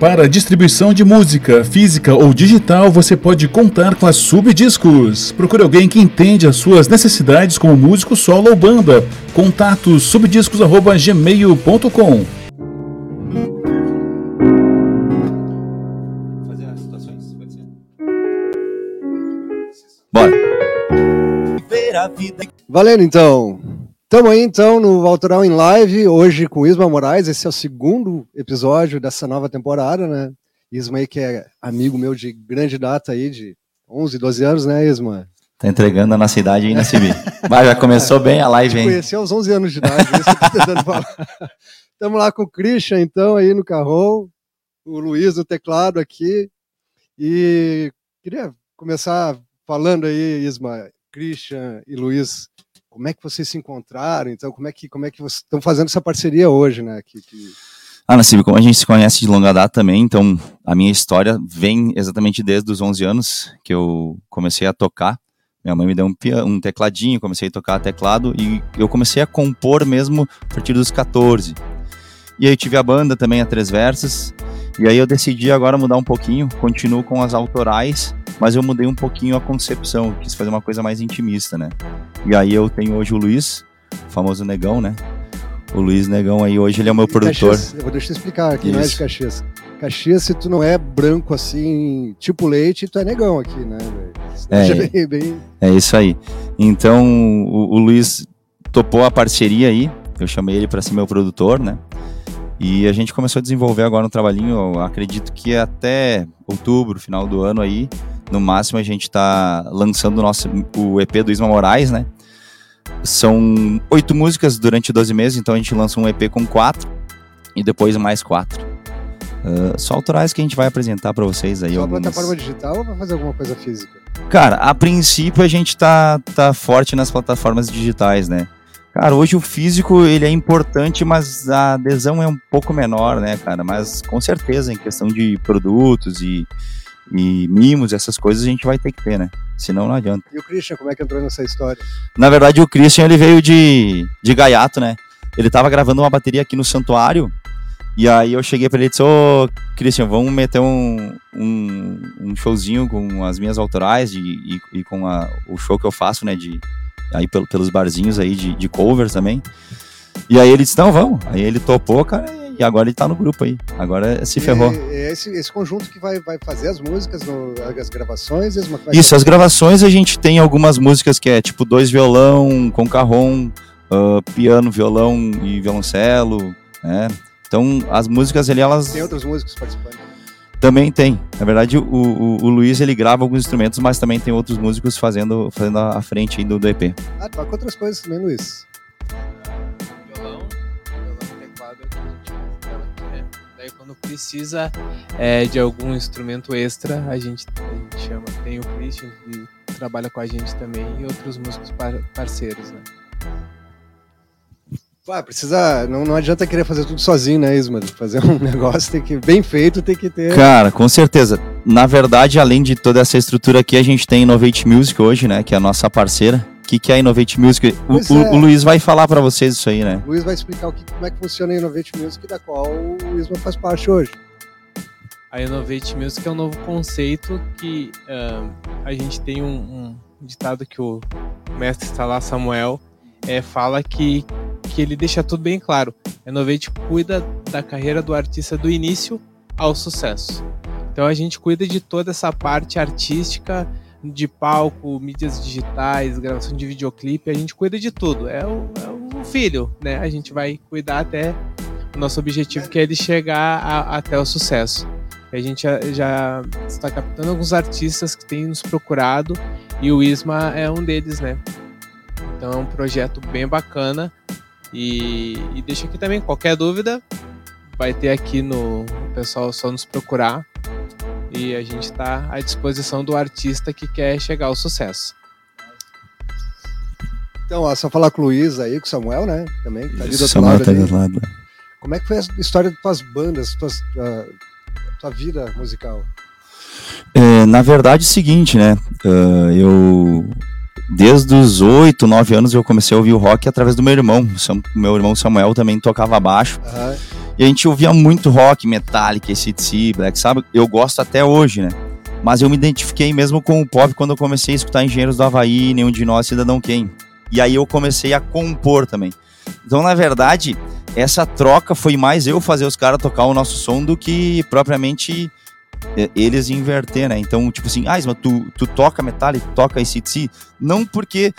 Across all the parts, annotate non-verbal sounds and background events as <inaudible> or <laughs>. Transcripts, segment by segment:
Para distribuição de música, física ou digital, você pode contar com a Subdiscos. Procure alguém que entende as suas necessidades como músico solo ou banda. Contato subdiscos@gmail.com. Bora. Valendo então. Estamos aí então no Autoral em Live, hoje com Isma Moraes. Esse é o segundo episódio dessa nova temporada, né? Isma aí que é amigo meu de grande data aí, de 11, 12 anos, né, Isma? Tá entregando a nossa idade aí na <laughs> CB. Mas já começou bem a live, hein? Conheci aos 11 anos de idade, isso eu tô tentando falar. <laughs> Estamos lá com o Christian, então, aí no carrão, o Luiz no teclado aqui. E queria começar falando aí, Isma, Christian e Luiz, como é que vocês se encontraram? Então, como é que, como é que vocês estão fazendo essa parceria hoje, né? Que, que... Ah, Nassib, como a gente se conhece de longa data também, então a minha história vem exatamente desde os 11 anos que eu comecei a tocar. Minha mãe me deu um, um tecladinho, comecei a tocar teclado e eu comecei a compor mesmo a partir dos 14. E aí tive a banda também, a Três Versas, e aí eu decidi agora mudar um pouquinho, continuo com as autorais, mas eu mudei um pouquinho a concepção, quis fazer uma coisa mais intimista, né? E aí eu tenho hoje o Luiz, o famoso Negão, né? O Luiz Negão aí hoje ele é o meu produtor. Caxias, eu vou deixar eu explicar aqui, Isso. não é de Caxias. Caxias, se tu não é branco assim, tipo leite, tu é negão aqui, né? É, bem, bem... é isso aí. Então o, o Luiz topou a parceria aí, eu chamei ele para ser meu produtor, né? E a gente começou a desenvolver agora um trabalhinho, acredito que até outubro, final do ano aí, no máximo a gente está lançando o nosso o EP do Isma Moraes, né? São oito músicas durante 12 meses, então a gente lança um EP com quatro e depois mais quatro. Uh, só autorais que a gente vai apresentar para vocês aí. Só algumas... plataforma digital ou vai fazer alguma coisa física? Cara, a princípio a gente tá, tá forte nas plataformas digitais, né? Cara, hoje o físico ele é importante, mas a adesão é um pouco menor, né, cara? Mas com certeza, em questão de produtos e, e mimos, essas coisas a gente vai ter que ter, né? Senão não adianta. E o Christian, como é que entrou nessa história? Na verdade, o Christian ele veio de, de gaiato, né? Ele tava gravando uma bateria aqui no santuário. E aí eu cheguei para ele e disse, ô Christian, vamos meter um, um, um, showzinho com as minhas autorais e, e, e com a, o show que eu faço, né? De, aí pelos barzinhos aí de, de covers também. E aí ele disse, não, vamos. Aí ele topou, cara, e agora ele tá no grupo aí. Agora se ferrou. É esse, esse conjunto que vai, vai fazer as músicas, no, as gravações? Isso, as gravações a gente tem algumas músicas que é tipo dois violão com carrom, uh, piano, violão e violoncelo, né? Então as músicas ali, elas... Tem outros músicos participando? Também tem. Na verdade, o, o, o, Luiz ele grava alguns instrumentos, mas também tem outros músicos fazendo, fazendo a frente do, do EP. Ah, toca outras coisas também, Luiz. Precisa é, de algum instrumento extra, a gente, a gente chama. Tem o Christian que trabalha com a gente também e outros músicos par parceiros, né? Ah, precisa. Não, não adianta querer fazer tudo sozinho, né, Isma? Fazer um <laughs> negócio tem que, bem feito tem que ter. Cara, com certeza. Na verdade, além de toda essa estrutura aqui, a gente tem Innovate Music hoje, né? Que é a nossa parceira. O que, que é a Innovate Music? O, é. o, Luiz vai falar para vocês isso aí, né? O Luiz vai explicar o que, como é que funciona a Innovate Music, da qual o Isma faz parte hoje. A Innovate Music é um novo conceito que uh, a gente tem um, um ditado que o mestre está lá, Samuel, é, fala que que ele deixa tudo bem claro. Innovate cuida da carreira do artista do início ao sucesso. Então a gente cuida de toda essa parte artística, de palco, mídias digitais, gravação de videoclipe, a gente cuida de tudo. É o, é o filho, né? A gente vai cuidar até o nosso objetivo, que é ele chegar a, até o sucesso. A gente já, já, está captando alguns artistas que têm nos procurado e o Isma é um deles, né? Então é um projeto bem bacana e, e deixa aqui também qualquer dúvida, vai ter aqui no o pessoal só nos procurar e a gente está à disposição do artista que quer chegar ao sucesso. Então, ó, só falar com o Luiz aí, com o Samuel, né? Também, que tá ali do outro Samuel lado. Tá do lado. Como é que foi a história das tuas bandas, tuas, tua, tua vida musical? É, na verdade, é o seguinte, né? Uh, eu desde os 8, 9 anos eu comecei a ouvir o rock através do meu irmão. Meu irmão Samuel também tocava baixo. Uhum. E a gente ouvia muito rock, Metallica, ACDC, Black Sabbath. Eu gosto até hoje, né? Mas eu me identifiquei mesmo com o pop quando eu comecei a escutar Engenheiros do Havaí, Nenhum de Nós, Cidadão Quem. E aí eu comecei a compor também. Então, na verdade, essa troca foi mais eu fazer os caras tocar o nosso som do que propriamente eles inverter, né? Então, tipo assim, ah, mas tu, tu toca Metallica, tu toca ACDC? Não porque,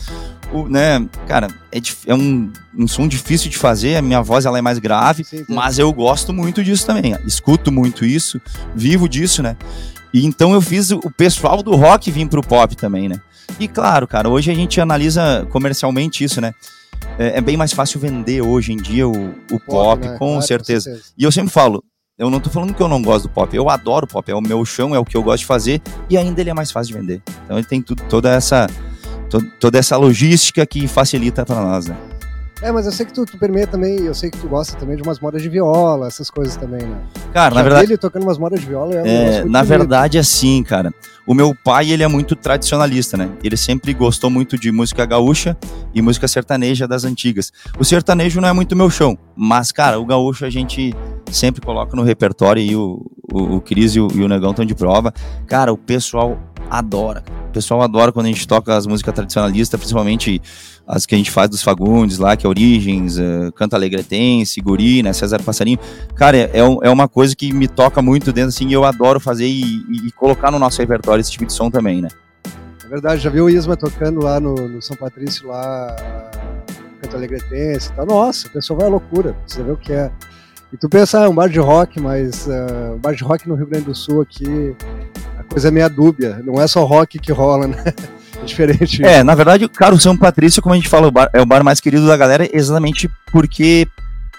o, né, cara, é, é um, um som difícil de fazer, a minha voz ela é mais grave, sim, sim. mas eu gosto muito disso também, escuto muito isso, vivo disso, né? E então eu fiz o pessoal do rock vir pro pop também, né? E claro, cara, hoje a gente analisa comercialmente isso, né? É, é bem mais fácil vender hoje em dia o, o pop, pop né? com, claro, certeza. com certeza. E eu sempre falo, eu não tô falando que eu não gosto do pop, eu adoro pop, é o meu chão, é o que eu gosto de fazer e ainda ele é mais fácil de vender. Então ele tem tudo, toda essa toda essa logística que facilita para nós, né? É, mas eu sei que tu, tu permeia também, eu sei que tu gosta também de umas modas de viola, essas coisas também, né? Cara, Já na verdade. Ele tocando umas modas de viola é, um é Na verdade, assim, cara. O meu pai, ele é muito tradicionalista, né? Ele sempre gostou muito de música gaúcha e música sertaneja das antigas. O sertanejo não é muito meu chão, mas, cara, o gaúcho a gente sempre coloca no repertório e o, o, o Cris e o, e o Negão estão de prova. Cara, o pessoal adora. O pessoal adora quando a gente toca as músicas tradicionalistas, principalmente as que a gente faz dos Fagundes lá, que é Origens, uh, Canta Alegretense, Guri, né, César Passarinho. Cara, é, é uma coisa que me toca muito dentro, assim, e eu adoro fazer e, e, e, colocar no nosso repertório esse tipo de som também, né. É verdade, já viu o Isma tocando lá no, no São Patrício, lá, Canta Alegretense e tal. Nossa, o pessoal vai à loucura, você vê o que é. E tu pensa, ah, um bar de rock, mas uh, um bar de rock no Rio Grande do Sul aqui, coisa é meio dúbia. Não é só rock que rola, né? <laughs> É diferente. É, na verdade, cara, o São Patrício, como a gente fala, o bar, é o bar mais querido da galera, exatamente porque,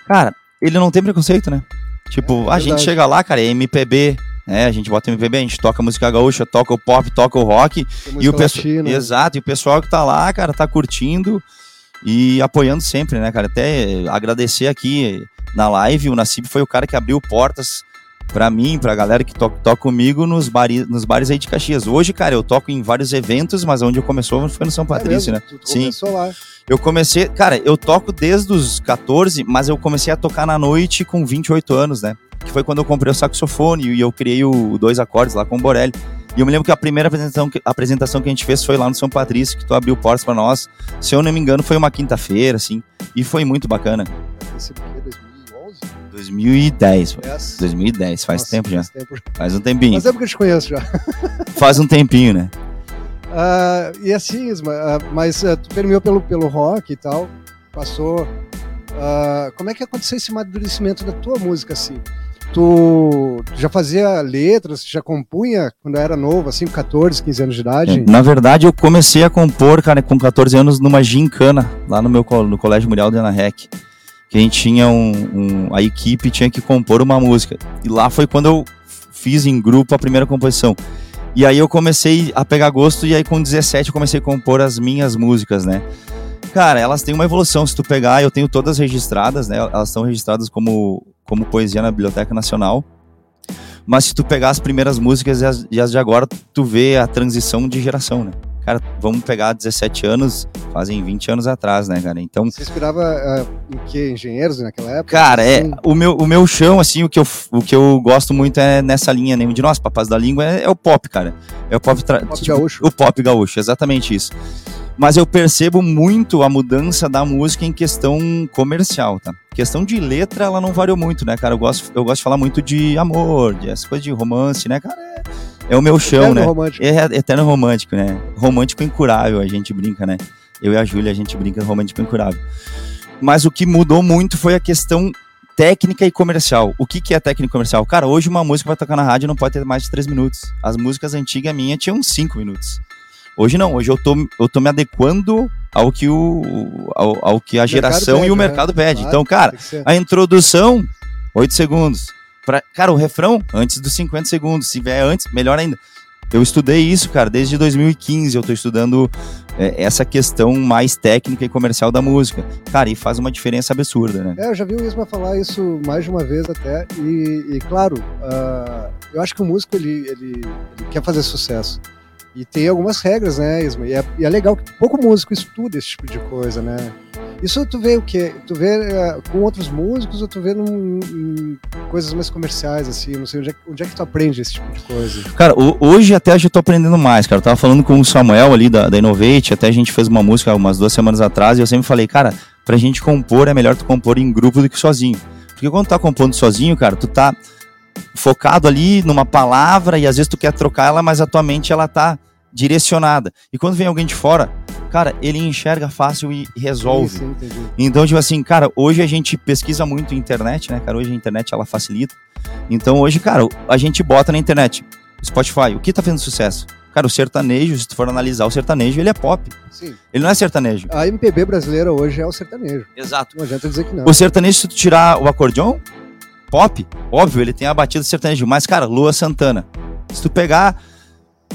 cara, ele não tem preconceito, né? Tipo, é, a gente chega lá, cara, é MPB, é, a gente bota MPB, a gente toca música gaúcha, toca o pop, toca o rock. E o pessoal. Exato, e o pessoal que tá lá, cara, tá curtindo e apoiando sempre, né, cara? Até agradecer aqui na live, o Nassib foi o cara que abriu portas para mim, pra galera que toca, toca comigo nos, bari, nos bares aí de Caxias. Hoje, cara, eu toco em vários eventos, mas onde eu começou foi no São é Patrício, é né? Tu, Sim. Lá. Eu comecei, cara, eu toco desde os 14, mas eu comecei a tocar na noite com 28 anos, né? Que foi quando eu comprei o saxofone e eu criei o dois acordes lá com o Borelli. E eu me lembro que a primeira apresentação, a apresentação que a gente fez foi lá no São Patrício, que tu abriu portas para nós. Se eu não me engano, foi uma quinta-feira, assim. E foi muito bacana. Esse 2010. Yes. 2010, faz Nossa, tempo já. Faz, tempo. faz um tempinho. Faz tempo que eu te conheço já. <laughs> faz um tempinho, né? Uh, e assim, Isma, uh, mas uh, tu permeou pelo, pelo rock e tal, passou. como é que aconteceu esse amadurecimento da tua música, assim? Tu, tu já fazia letras, já compunha quando era novo, assim, com 14, 15 anos de idade? Na verdade, eu comecei a compor, cara, com 14 anos numa gincana, lá no meu no Colégio Mundial de Ana Rec que a gente tinha um, um, a equipe tinha que compor uma música. E lá foi quando eu fiz em grupo a primeira composição. E aí eu comecei a pegar gosto e aí com 17 eu comecei a compor as minhas músicas, né? Cara, elas têm uma evolução, se tu pegar, eu tenho todas registradas, né? Elas estão registradas como, como poesia na Biblioteca Nacional. Mas se tu pegar as primeiras músicas e as, e as de agora, tu vê a transição de geração, né? Cara, vamos pegar 17 anos, fazem 20 anos atrás, né, cara? Então. Você inspirava uh, em que? Engenheiros naquela época? Cara, é. O meu, o meu chão, assim, o que, eu, o que eu gosto muito é nessa linha, né? De nós, papás da língua, é, é o pop, cara. É o pop. Tra... pop tipo, gaúcho. O pop gaúcho, exatamente isso. Mas eu percebo muito a mudança da música em questão comercial, tá? Questão de letra, ela não variou muito, né, cara? Eu gosto, eu gosto de falar muito de amor, de essas coisas de romance, né, cara? É é o meu chão, eterno né? Romântico. É eterno romântico, né? Romântico incurável, a gente brinca, né? Eu e a Júlia, a gente brinca romântico incurável. Mas o que mudou muito foi a questão técnica e comercial. O que, que é técnica e comercial? Cara, hoje uma música vai tocar na rádio não pode ter mais de 3 minutos. As músicas antigas minhas tinham 5 minutos. Hoje não, hoje eu tô, eu tô me adequando ao que, o, ao, ao que a geração pede, e o né? mercado pede. Claro, então, cara, a introdução, 8 segundos. Pra, cara, o refrão, antes dos 50 segundos. Se vier antes, melhor ainda. Eu estudei isso, cara, desde 2015. Eu tô estudando é, essa questão mais técnica e comercial da música. Cara, e faz uma diferença absurda, né? É, eu já vi o Isma falar isso mais de uma vez até. E, e claro, uh, eu acho que o músico ele, ele, ele, quer fazer sucesso. E tem algumas regras, né, Isma? E é, e é legal que pouco músico estuda esse tipo de coisa, né? Isso tu vê o quê? Tu vê uh, com outros músicos ou tu vê num, coisas mais comerciais, assim? Não sei, onde é, onde é, que tu aprende esse tipo de coisa? Cara, o, hoje até já tô aprendendo mais, cara. Eu tava falando com o Samuel ali da, da Innovate, até a gente fez uma música umas duas semanas atrás e eu sempre falei, cara, pra gente compor é melhor tu compor em grupo do que sozinho. Porque quando tu tá compondo sozinho, cara, tu tá focado ali numa palavra e às vezes tu quer trocar ela, mas a tua mente ela tá direcionada. E quando vem alguém de fora, cara, ele enxerga fácil e resolve. Sim, então, tipo assim, cara, hoje a gente pesquisa muito internet, né, cara? Hoje a internet ela facilita. Então, hoje, cara, a gente bota na internet, Spotify, o que tá fazendo sucesso? Cara, o sertanejo, se tu for analisar o sertanejo, ele é pop. Sim. Ele não é sertanejo. A MPB brasileira hoje é o sertanejo. Exato. Não adianta dizer que não. O sertanejo, se tu tirar o acordeão, pop, óbvio, ele tem a batida sertanejo. Mas, cara, Lua Santana. Se tu pegar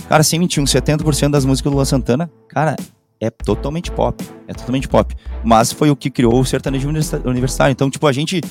Cara, sem mentir, uns 70% das músicas do Luan Santana, cara, é totalmente pop. É totalmente pop. Mas foi o que criou o sertanejo universitário. Então, tipo, a gente.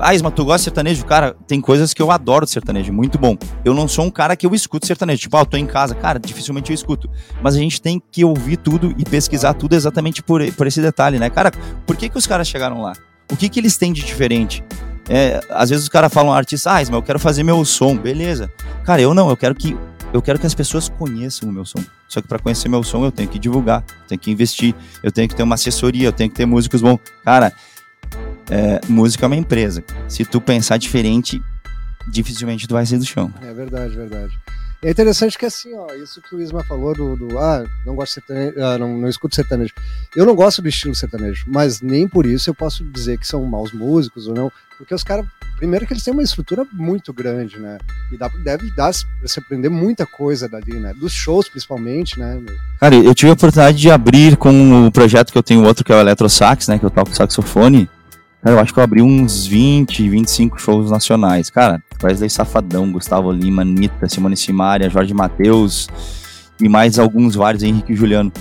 Ah, Isma, tu gosta de sertanejo? Cara, tem coisas que eu adoro de sertanejo, muito bom. Eu não sou um cara que eu escuto sertanejo. Tipo, ah, eu tô em casa. Cara, dificilmente eu escuto. Mas a gente tem que ouvir tudo e pesquisar tudo exatamente por, por esse detalhe, né? Cara, por que, que os caras chegaram lá? O que, que eles têm de diferente? É, às vezes os caras falam, artista, ah, Isma, eu quero fazer meu som. Beleza. Cara, eu não, eu quero que eu quero que as pessoas conheçam o meu som. Só que para conhecer meu som, eu tenho que divulgar, tenho que investir, eu tenho que ter uma assessoria, eu tenho que ter músicos bons. Cara, é, música é uma empresa. Se tu pensar diferente, dificilmente tu vai sair do chão. É verdade, verdade. É interessante que assim, ó, isso que o Isma falou do, do ah, não gosto de sertanejo, ah, não, não escuto sertanejo. Eu não gosto do estilo sertanejo, mas nem por isso eu posso dizer que são maus músicos ou não, porque os caras, primeiro que eles têm uma estrutura muito grande, né? E dá, deve dar pra se aprender muita coisa dali, né? Dos shows, principalmente, né? Cara, eu tive a oportunidade de abrir com o projeto que eu tenho outro, que é o Eletrosax, né? Que eu toco saxofone. Cara, eu acho que eu abri uns 20, 25 shows nacionais. Cara, Wesley Safadão, Gustavo Lima, Anitta, Simone Simaria, Jorge Matheus e mais alguns vários, Henrique e Juliano.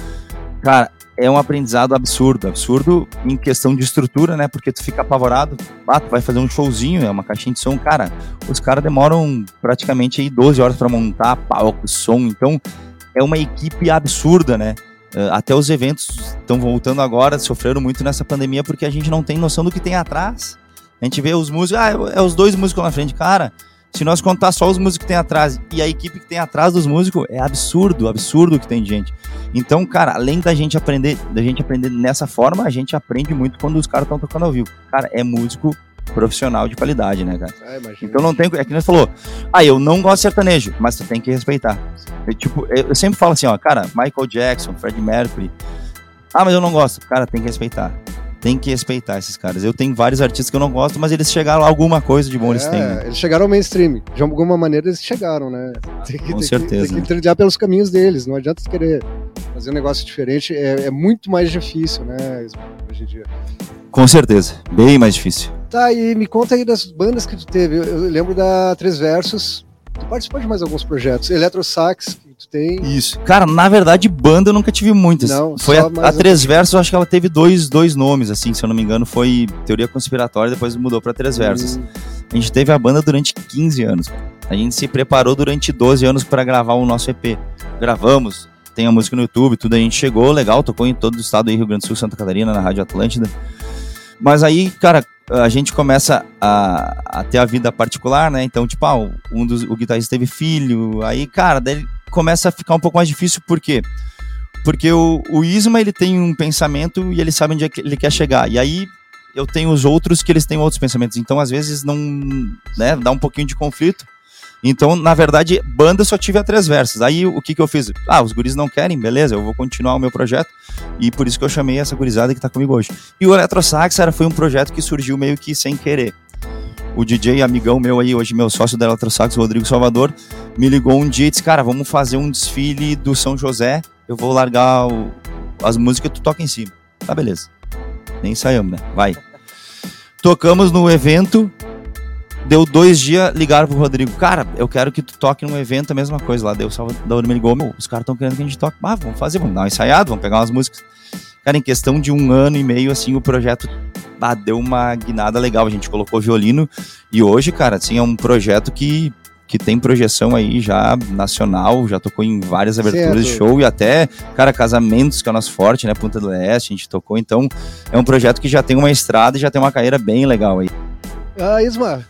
Cara, é um aprendizado absurdo, absurdo em questão de estrutura, né? Porque tu fica apavorado, ah, tu vai fazer um showzinho, é uma caixinha de som, cara, os caras demoram praticamente aí 12 horas para montar palco, som, então é uma equipe absurda, né? Uh, até os eventos estão voltando agora, sofreram muito nessa pandemia porque a gente não tem noção do que tem atrás. A gente vê os músicos, ah, é os dois músicos na frente. Cara, se nós contar só os músicos que tem atrás e a equipe que tem atrás dos músicos, é absurdo, absurdo que tem de gente. Então, cara, além da gente aprender, da gente aprender nessa forma, a gente aprende muito quando os caras estão tocando ao vivo. Cara, é músico profissional de qualidade, né, cara? Ah, então não tem. É que nem falou. Ah, eu não gosto de sertanejo, mas tu tem que respeitar. Eu, tipo, eu sempre falo assim, ó, cara, Michael Jackson, Fred Mercury. Ah, mas eu não gosto. Cara, tem que respeitar. Tem que respeitar esses caras. Eu tenho vários artistas que eu não gosto, mas eles chegaram a alguma coisa de bom é, eles têm. Né? Eles chegaram ao mainstream. De alguma maneira eles chegaram, né? Tem que, Com tem certeza. Que, tem que trilhar pelos caminhos deles. Não adianta querer fazer um negócio diferente. É, é muito mais difícil, né? Hoje em dia. Com certeza. Bem mais difícil. Tá, e me conta aí das bandas que tu teve. Eu lembro da Três Versos. Tu participou de mais alguns projetos. Eletrosax, que tu tem. Isso. Cara, na verdade, banda eu nunca tive muitas. Não, foi a, a Três Versos, eu acho que ela teve dois, dois nomes, assim, se eu não me engano. Foi Teoria Conspiratória, depois mudou pra Três Versos. Hum. A gente teve a banda durante 15 anos. A gente se preparou durante 12 anos para gravar o nosso EP. Gravamos, tem a música no YouTube, tudo. A gente chegou, legal, tocou em todo o estado aí, Rio Grande do Sul, Santa Catarina, na Rádio Atlântida. Mas aí, cara, a gente começa a, a ter a vida particular, né? Então, tipo, ah, um dos, o guitarrista teve filho, aí, cara, daí começa a ficar um pouco mais difícil, por quê? Porque o, o Isma, ele tem um pensamento e ele sabe onde é que ele quer chegar. E aí, eu tenho os outros que eles têm outros pensamentos. Então, às vezes, não, né, dá um pouquinho de conflito. Então, na verdade, banda só tive a três versos. Aí o que que eu fiz? Ah, os guris não querem, beleza, eu vou continuar o meu projeto. E por isso que eu chamei essa gurizada que tá comigo hoje. E o Eletrosax era, foi um projeto que surgiu meio que sem querer. O DJ, amigão meu aí, hoje meu sócio da Eletrosax, Rodrigo Salvador, me ligou um dia e disse: Cara, vamos fazer um desfile do São José. Eu vou largar o, as músicas tu toca em cima. Tá, beleza. Nem saímos, né? Vai. Tocamos no evento, Deu dois dias, ligaram pro Rodrigo. Cara, eu quero que tu toque num evento a mesma coisa lá. Deu Salvador me ligou, meu, os caras estão querendo que a gente toque. Ah, vamos fazer, vamos dar uma ensaiada, vamos pegar umas músicas. Cara, em questão de um ano e meio, assim, o projeto ah, deu uma guinada legal. A gente colocou violino e hoje, cara, assim, é um projeto que que tem projeção aí já nacional, já tocou em várias aberturas Certo. de show e até, cara, casamentos que é o nosso forte, né? Punta do Leste, a gente tocou. Então, é um projeto que já tem uma estrada e já tem uma carreira bem legal aí. Ah, Isma,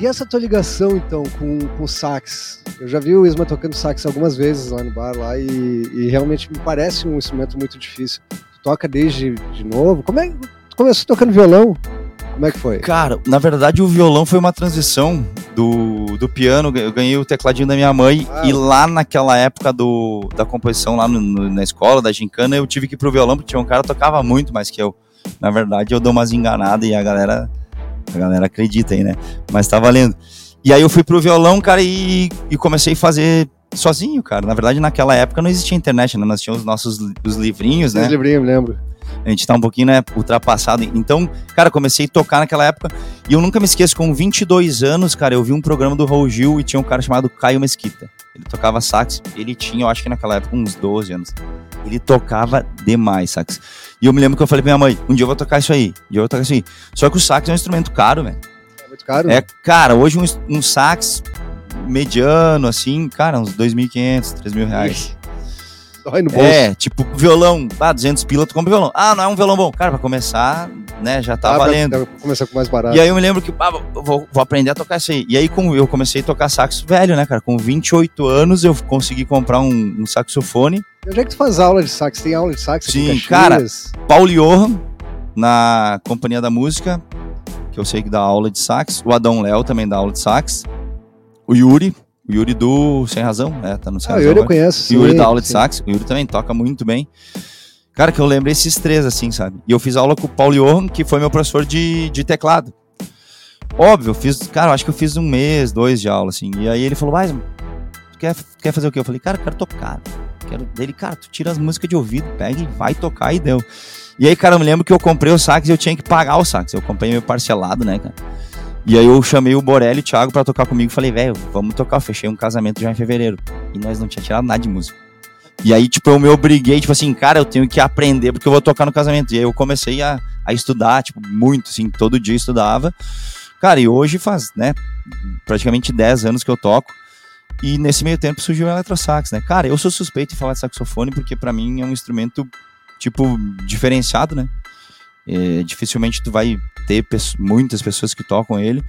e essa tua ligação então com, com sax? Eu já vi o Isma tocando sax algumas vezes lá no bar lá e, e realmente me parece um instrumento muito difícil. Tu toca desde de novo? Como é que começou tocando violão? Como é que foi? Cara, na verdade o violão foi uma transição do, do piano. Eu ganhei o tecladinho da minha mãe Ah. e lá naquela época do, da composição lá no- no- na escola, da gincana, eu tive que ir pro violão porque tinha um cara que tocava muito mais que eu. Na verdade eu dou umas enganadas e a galera, a galera acredita aí, né? Mas tá valendo. E aí eu fui pro violão, cara, e, e comecei a fazer sozinho, cara. Na verdade naquela época não existia internet, né? Nós tínhamos os nossos os livrinhos, né? Esse livrinho, me lembro. A gente tá um pouquinho, né, ultrapassado. Então, cara, comecei a tocar naquela época. E eu nunca me esqueço, com 22 anos, cara, eu vi um programa do Raul Gil e tinha um cara chamado Caio Mesquita. Ele tocava sax. Ele tinha, eu acho que naquela época, uns 12 anos. Ele tocava demais sax. E eu me lembro que eu falei pra minha mãe, um dia eu vou tocar isso aí. Um dia eu vou tocar isso aí. Só que o sax é um instrumento caro, velho. É muito caro. É, cara, hoje um, um sax mediano, assim, cara, uns 2.500, 3.000 reais. Dói no bolso. É, tipo, violão, ah, 200 pila, tu compra violão. Ah, não é um violão bom. Cara, pra começar, né, já tá valendo. pra começar com mais barato. E aí eu me lembro que, ah, vou, vou aprender a tocar isso aí. E aí como eu comecei a tocar sax velho, né, cara? Com 28 anos eu consegui comprar um, um saxofone. E onde é que tu faz aula de sax? Tem aula de sax Sim, cara. Paulo Johan, na Companhia da Música, que eu sei que dá aula de sax. O Adão Léo também dá aula de sax. O Yuri, o Yuri do Sem Razão, né? Tá no Sem Ah, o Razão. Yuri eu conheço. O Yuri sim, dá aula de sim. sax, o Yuri também toca muito bem. Cara, que eu lembro esses três, assim, sabe? E eu fiz aula com o Paulo Johan, que foi meu professor de, de teclado. Óbvio, eu fiz, cara, eu acho que eu fiz um mês, dois de aula, assim. E aí ele falou, mas, quer, quer fazer o quê? Eu falei, cara, eu quero tocar. Quero... Dele, cara, tu tira as músicas de ouvido, pega e vai tocar e deu. E aí, cara, eu me lembro que eu comprei o sax e eu tinha que pagar o sax. Eu comprei meio parcelado, né, cara? E aí eu chamei o Borelli e o Thiago pra tocar comigo. Falei, velho, vamos tocar. Eu fechei um casamento já em fevereiro. E nós não tinha tirado nada de música. E aí, tipo, eu me obriguei, tipo assim, cara, eu tenho que aprender porque eu vou tocar no casamento. E aí eu comecei a, a estudar, tipo, muito, assim, todo dia estudava. Cara, e hoje faz, né, praticamente 10 anos que eu toco. E nesse meio tempo surgiu o eletrosax, né? Cara, eu sou suspeito de falar de saxofone porque pra mim é um instrumento, tipo, diferenciado, né? É, dificilmente tu vai ter muitas pessoas que tocam ele.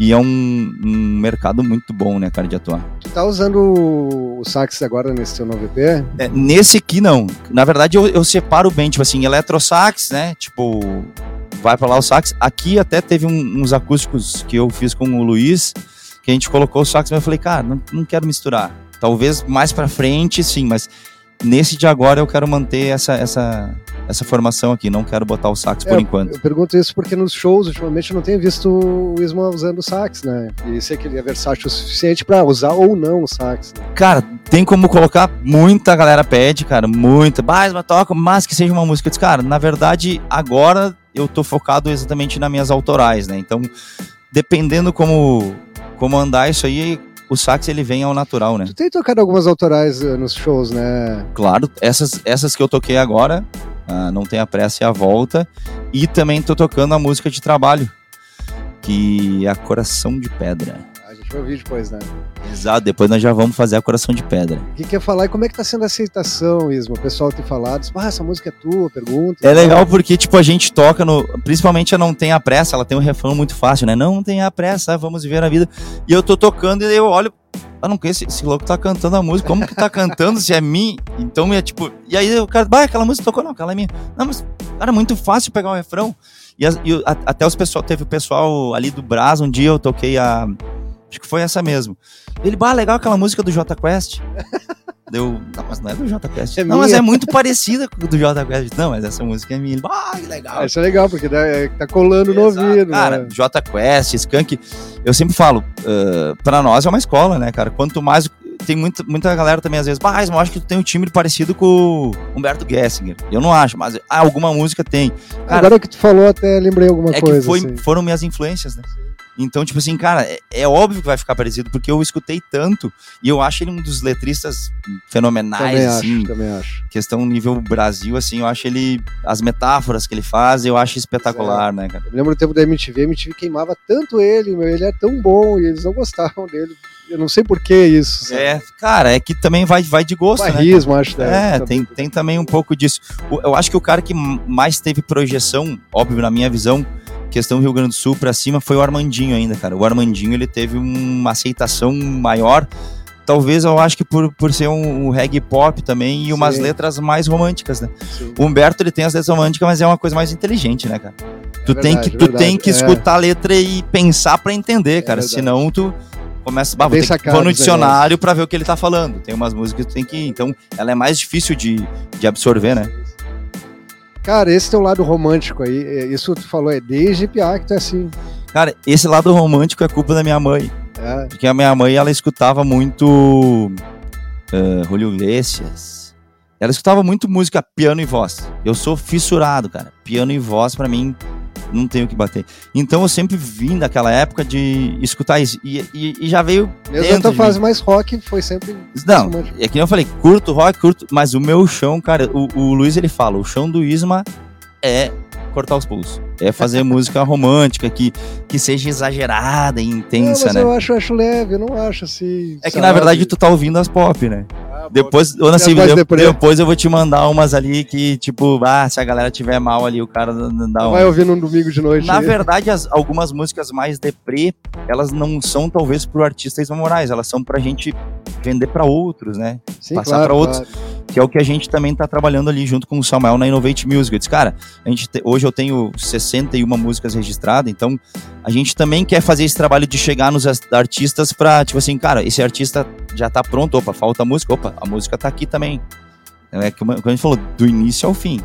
E é um, um mercado muito bom, né, cara, de atuar. Tu tá usando o sax agora nesse teu novo EP? É, nesse aqui não. Na verdade eu, eu separo bem, tipo assim, eletrosax, né? Tipo, vai pra lá o sax. Aqui até teve um- uns acústicos que eu fiz com o Luiz, que a gente colocou o sax, mas eu falei, cara, não, não quero misturar. Talvez mais pra frente, sim, mas nesse de agora eu quero manter essa, essa, essa formação aqui, não quero botar o sax por É, enquanto. Eu pergunto isso porque nos shows, ultimamente, eu não tenho visto o Isma usando o sax, né? E sei que ele é versátil o suficiente pra usar ou não o sax. Né? Cara, tem como colocar, muita galera pede, cara, muita. Mas, mas toca, mas que seja uma música. Eu disse, cara, na verdade, agora eu tô focado exatamente nas minhas autorais, né? Então, dependendo como, como andar isso aí, o sax ele vem ao natural, né? Tu tem tocado algumas autorais eh, nos shows, né? Claro, essas, essas que eu toquei agora, ah, Não Tem a Pressa e a Volta, e também tô tocando a música de trabalho, que é a Coração de Pedra. A gente vai ouvir depois, né? Exato, depois nós já vamos fazer a Coração de Pedra. O que quer falar e como é que tá sendo a aceitação, Isma? O pessoal tem falado, ah, essa música é tua, pergunta. É legal porque, tipo, a gente toca no. Principalmente a Não Tenha Pressa, ela tem um refrão muito fácil, né? Não tenha pressa, vamos viver a vida. E eu tô tocando e eu olho. Eu não conheço esse louco tá cantando a música. Como que tá cantando se é mim? Então é tipo. E aí o cara, bah, aquela música tocou, não, aquela é minha. Não, mas, cara, é muito fácil pegar o refrão. E, as- e a- até os pessoal, teve o pessoal ali do Brás, um dia eu toquei a. Acho que foi essa mesmo. Ele, bah, legal aquela música do J Quest. <laughs> Deu. Não, mas não é do J Quest. É não, mas minha. é muito parecida com o do J Quest. Não, mas essa música é minha. Ele, ah, que legal. Isso é legal, porque é, tá colando no Exato. ouvido. Cara, né? J Quest, Skank, eu sempre falo, ah, pra nós é uma escola, né, cara? Quanto mais. Tem muita, muita galera também, às vezes, mas eu acho que tu tem um timbre parecido com o Humberto Gessinger. Eu não acho, mas ah, alguma música tem. Cara, Agora que tu falou, até lembrei alguma é coisa. que foi- assim. foram minhas influências, né? Então, tipo assim, cara, é, é, óbvio que vai ficar parecido, porque eu escutei tanto e eu acho ele um dos letristas fenomenais, também assim. Acho, também acho. Questão nível Brasil, assim, eu acho ele. As metáforas que ele faz, eu acho espetacular, é. né, cara? Eu lembro do tempo da MTV, a MTV queimava tanto ele, meu, ele é tão bom e eles não gostavam dele. Eu não sei por que isso. Sabe? É, cara, é que também vai, vai de gosto, Barrismo, né? acho. É, tem, tem também um pouco disso. Eu acho que o cara que mais teve projeção, óbvio, na minha visão, questão Rio Grande do Sul pra cima, foi o Armandinho ainda, cara. O Armandinho, ele teve uma aceitação maior, talvez eu acho que por, por ser um, um reggae pop também e umas Sim. letras mais românticas, né? Sim. O Humberto, ele tem as letras românticas, mas é uma coisa mais inteligente, né, cara? Tu, é tem, que, tu tem que escutar é. a letra e pensar para entender, cara, é senão tu começa, bah, vou, que, vou no dicionário para ver o que ele tá falando. Tem umas músicas que tu tem que, então, ela é mais difícil de, de absorver, né? Cara, esse teu lado romântico aí, é, isso tu falou, é desde piá que tu é assim. Cara, esse lado romântico é culpa da minha mãe. É. Porque a minha mãe, ela escutava muito uh, Julio Iglesias. Ela escutava muito música piano e voz. Eu sou fissurado, cara. Piano e voz, para mim, não tenho que bater. Então eu sempre vim daquela época de escutar isso. E, e, e já veio. Mesmo tua fase mais rock foi sempre. Não, é que eu falei, curto rock, curto. Mas o meu chão, cara, o, o Luiz ele fala, o chão do Isma é cortar os pulsos. É fazer <laughs> música romântica que, que seja exagerada e intensa, não, mas né? Eu acho, acho leve, eu não acho assim. É que na verdade tu tá ouvindo as pop, né? depois, ô, Nassim, eu, depois eu vou te mandar umas ali que, tipo, ah, se a galera tiver mal ali, o cara dá uma. Vai ouvir num domingo de noite. Na aí. verdade, as, algumas músicas mais deprê, elas não são talvez pro artista Isma Moraes, elas são pra gente vender para outros, né? Sim, Passar claro, para outros. Claro. Que é o que a gente também tá trabalhando ali junto com o Samuel na Innovate Music. Eu disse, cara, a gente te, hoje eu tenho 61 músicas registradas, então a gente também quer fazer esse trabalho de chegar nos artistas pra, tipo assim, cara, esse artista já tá pronto, opa, falta música, opa, a música tá aqui também. É que a gente falou, do início ao fim.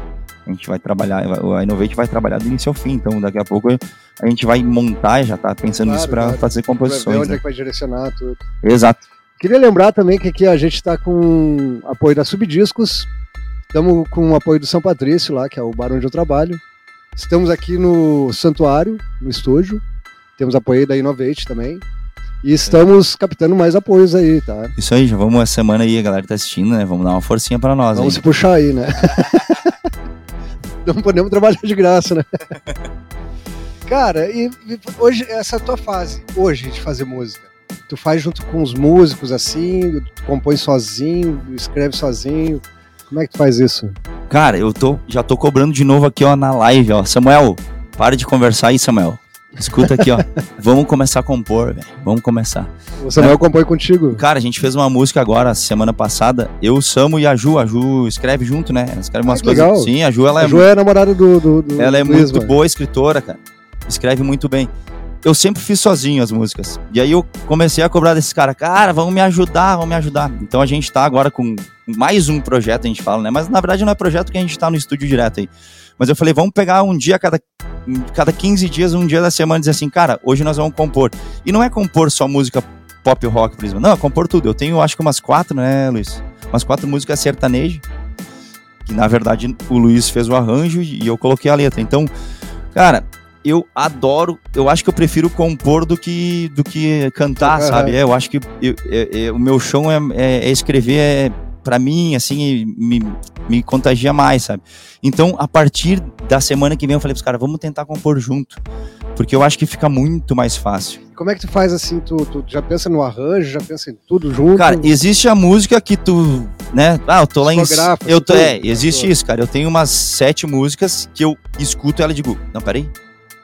A gente vai trabalhar, a Innovate vai trabalhar do início ao fim, então daqui a pouco a gente vai montar, já tá pensando claro, nisso para claro. fazer composições. Pra ver onde né? é que vai direcionar tudo. Exato. Queria lembrar também que aqui a gente está com apoio da Subdiscos, estamos com o apoio do São Patrício lá, que é o bar onde eu trabalho. Estamos aqui no Santuário, no estúdio. Temos apoio da Innovate também. E estamos captando mais apoios aí, tá? Isso aí, já vamos uma semana aí, a galera tá assistindo, né? Vamos dar uma forcinha para nós Vamos aí. se puxar aí, né? <laughs> Não podemos trabalhar de graça, né? Cara, e, e hoje, essa tua fase, hoje, de fazer música, tu faz junto com os músicos, assim, compõe sozinho, escreve sozinho, como é que tu faz isso? Cara, eu tô, já tô cobrando de novo aqui, ó, na live, ó. Samuel, para de conversar aí, Samuel. Escuta aqui, ó. <laughs> Vamos começar a compor, velho. Vamos começar. O Samuel é. compõe contigo? Cara, a gente fez uma música agora, semana passada. Eu, Samu e a Ju. A Ju escreve junto, né? escreve umas ah, coisas. Legal. Sim, a Ju, ela a é. Ju é namorada do. do, do ela é muito boa escritora, cara. Escreve muito bem. Eu sempre fiz sozinho as músicas. E aí eu comecei a cobrar desses caras, cara, vamos me ajudar, vamos me ajudar. Então a gente tá agora com mais um projeto, a gente fala, né? Mas na verdade não é projeto que a gente tá no estúdio direto aí. Mas eu falei, vamos pegar um dia cada cada 15 dias, um dia da semana, dizer assim, cara, hoje nós vamos compor. E não é compor só música pop rock, por exemplo. Não, é compor tudo. Eu tenho, acho que umas quatro, né, Luiz? Umas quatro músicas sertanejo. Que na verdade o Luiz fez o arranjo e eu coloquei a letra. Então, cara, eu adoro, eu acho que eu prefiro compor do que, do que cantar, uhum. sabe? É, eu acho que eu, eu, o meu chão é, é, é escrever, é, para mim, assim, me, me contagia mais, sabe? Então, a partir da semana que vem, eu falei pros caras, vamos tentar compor junto. Porque eu acho que fica muito mais fácil. Como é que tu faz assim? Tu, tu já pensa no arranjo, já pensa em tudo junto? Cara, existe a música que tu, né? Ah, eu tô lá em. Eu tô, é, existe isso, cara. Eu tenho umas sete músicas que eu escuto ela e digo, não, peraí,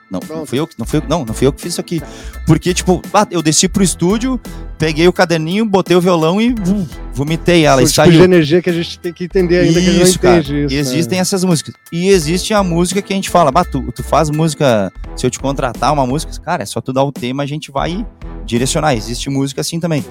não, não fui eu, não fui eu, não, não fui eu que fiz isso aqui. Porque, tipo, eu desci pro estúdio, peguei o caderninho, botei o violão e uh, vomitei ela. O e tipo saiu. de energia que a gente tem que entender ainda, isso, que a gente não cara, entende isso. Existem né? essas músicas. E existe a música que a gente fala, bah, tu, tu faz música, se eu te contratar uma música, cara, é só tu dar o tema, a gente vai direcionar. Existe música assim também.